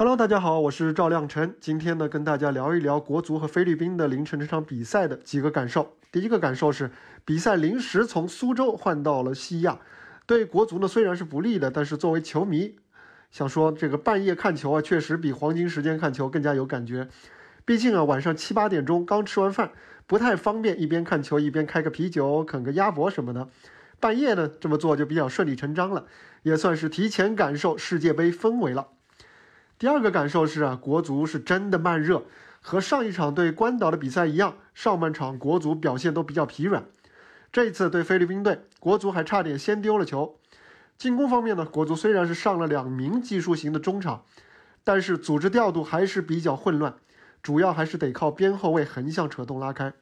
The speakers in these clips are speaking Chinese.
Hello，大家好，我是赵亮晨。今天呢，跟大家聊一聊国足和菲律宾的凌晨这场比赛的几个感受。第一个感受是，比赛临时从苏州换到了西亚，对国足呢虽然是不利的，但是作为球迷，想说这个半夜看球啊，确实比黄金时间看球更加有感觉。毕竟啊，晚上七八点钟刚吃完饭，不太方便一边看球一边开个啤酒、啃个鸭脖什么的。半夜呢这么做就比较顺理成章了，也算是提前感受世界杯氛围了。第二个感受是啊，国足是真的慢热，和上一场对关岛的比赛一样，上半场国足表现都比较疲软。这一次对菲律宾队，国足还差点先丢了球。进攻方面呢，国足虽然是上了两名技术型的中场，但是组织调度还是比较混乱，主要还是得靠边后卫横向扯动拉开。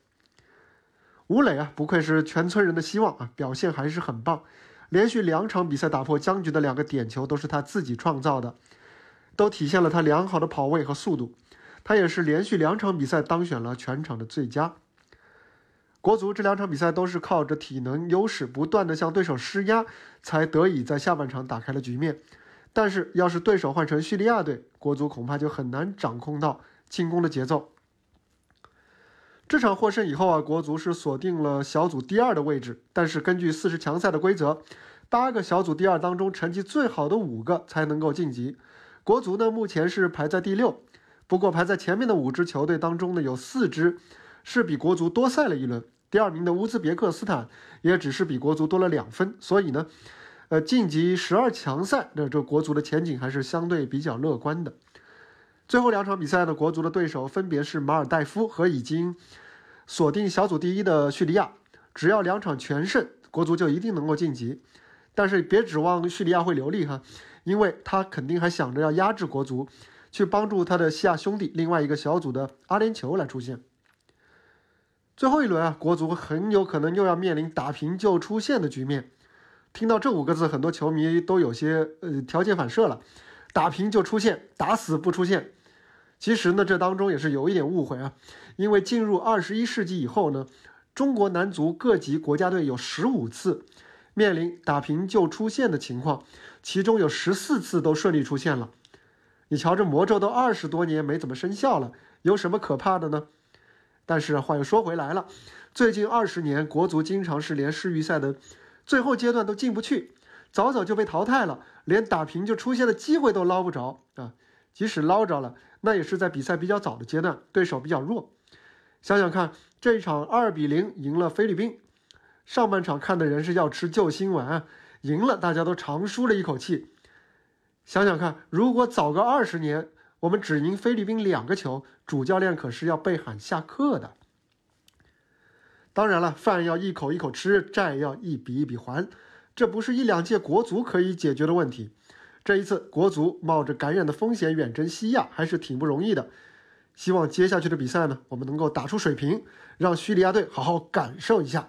吴磊啊，不愧是全村人的希望啊，表现还是很棒，连续两场比赛打破僵局的两个点球都是他自己创造的。都体现了他良好的跑位和速度，他也是连续两场比赛当选了全场的最佳。国足这两场比赛都是靠着体能优势不断的向对手施压，才得以在下半场打开了局面。但是要是对手换成叙利亚队，国足恐怕就很难掌控到进攻的节奏。这场获胜以后啊，国足是锁定了小组第二的位置，但是根据四十强赛的规则，八个小组第二当中成绩最好的五个才能够晋级。国足呢，目前是排在第六，不过排在前面的五支球队当中呢，有四支是比国足多赛了一轮。第二名的乌兹别克斯坦也只是比国足多了两分，所以呢，呃，晋级十二强赛的这国足的前景还是相对比较乐观的。最后两场比赛呢，国足的对手分别是马尔代夫和已经锁定小组第一的叙利亚，只要两场全胜，国足就一定能够晋级。但是别指望叙利亚会留力哈，因为他肯定还想着要压制国足，去帮助他的西亚兄弟另外一个小组的阿联酋来出线。最后一轮啊，国足很有可能又要面临打平就出线的局面。听到这五个字，很多球迷都有些呃条件反射了，打平就出线，打死不出线。其实呢，这当中也是有一点误会啊，因为进入二十一世纪以后呢，中国男足各级国家队有十五次。面临打平就出线的情况，其中有十四次都顺利出现了。你瞧，这魔咒都二十多年没怎么生效了，有什么可怕的呢？但是话又说回来了，最近二十年国足经常是连世预赛的最后阶段都进不去，早早就被淘汰了，连打平就出现的机会都捞不着啊！即使捞着了，那也是在比赛比较早的阶段，对手比较弱。想想看，这一场二比零赢了菲律宾。上半场看的人是要吃救心丸，赢了大家都长舒了一口气。想想看，如果早个二十年，我们只赢菲律宾两个球，主教练可是要被喊下课的。当然了，饭要一口一口吃，债要一笔一笔还，这不是一两届国足可以解决的问题。这一次国足冒着感染的风险远征西亚，还是挺不容易的。希望接下去的比赛呢，我们能够打出水平，让叙利亚队好好感受一下。